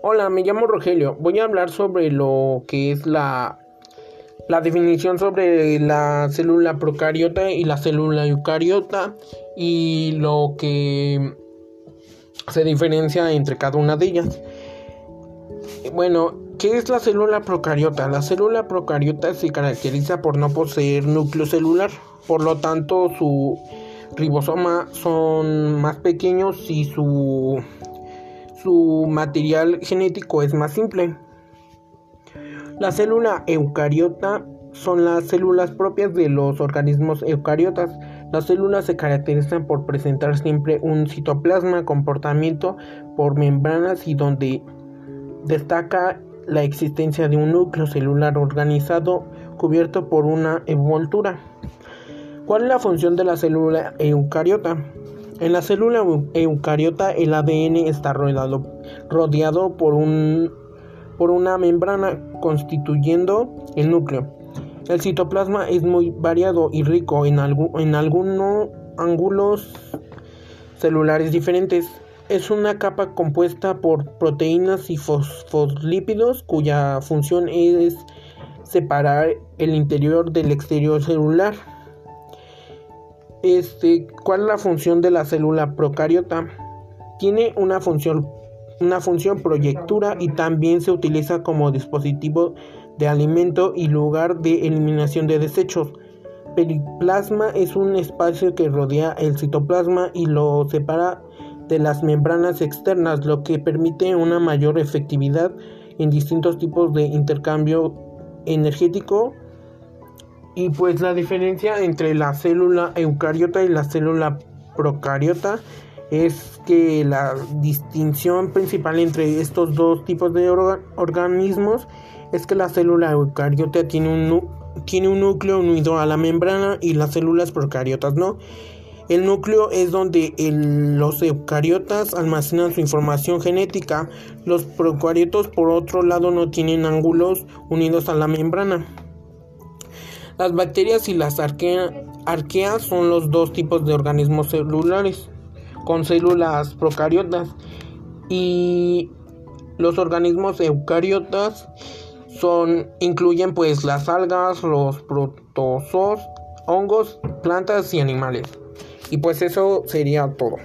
Hola, me llamo Rogelio. Voy a hablar sobre lo que es la, la definición sobre la célula procariota y la célula eucariota y lo que se diferencia entre cada una de ellas. Bueno, ¿qué es la célula procariota? La célula procariota se caracteriza por no poseer núcleo celular, por lo tanto su ribosoma son más pequeños y su su material genético es más simple. La célula eucariota son las células propias de los organismos eucariotas. Las células se caracterizan por presentar siempre un citoplasma, comportamiento por membranas y donde destaca la existencia de un núcleo celular organizado cubierto por una envoltura. ¿Cuál es la función de la célula eucariota? En la célula eucariota el ADN está rodeado, rodeado por, un, por una membrana constituyendo el núcleo. El citoplasma es muy variado y rico en, en algunos ángulos celulares diferentes. Es una capa compuesta por proteínas y fosfolípidos cuya función es separar el interior del exterior celular. Este, ¿cuál es la función de la célula procariota? Tiene una función, una función proyectura y también se utiliza como dispositivo de alimento y lugar de eliminación de desechos. Periplasma es un espacio que rodea el citoplasma y lo separa de las membranas externas, lo que permite una mayor efectividad en distintos tipos de intercambio energético y pues la diferencia entre la célula eucariota y la célula procariota es que la distinción principal entre estos dos tipos de organismos es que la célula eucariota tiene un, tiene un núcleo unido a la membrana y las células procariotas no. El núcleo es donde los eucariotas almacenan su información genética. Los procariotos, por otro lado, no tienen ángulos unidos a la membrana. Las bacterias y las arqueas son los dos tipos de organismos celulares con células procariotas y los organismos eucariotas son incluyen pues las algas, los protozoos, hongos, plantas y animales. Y pues eso sería todo.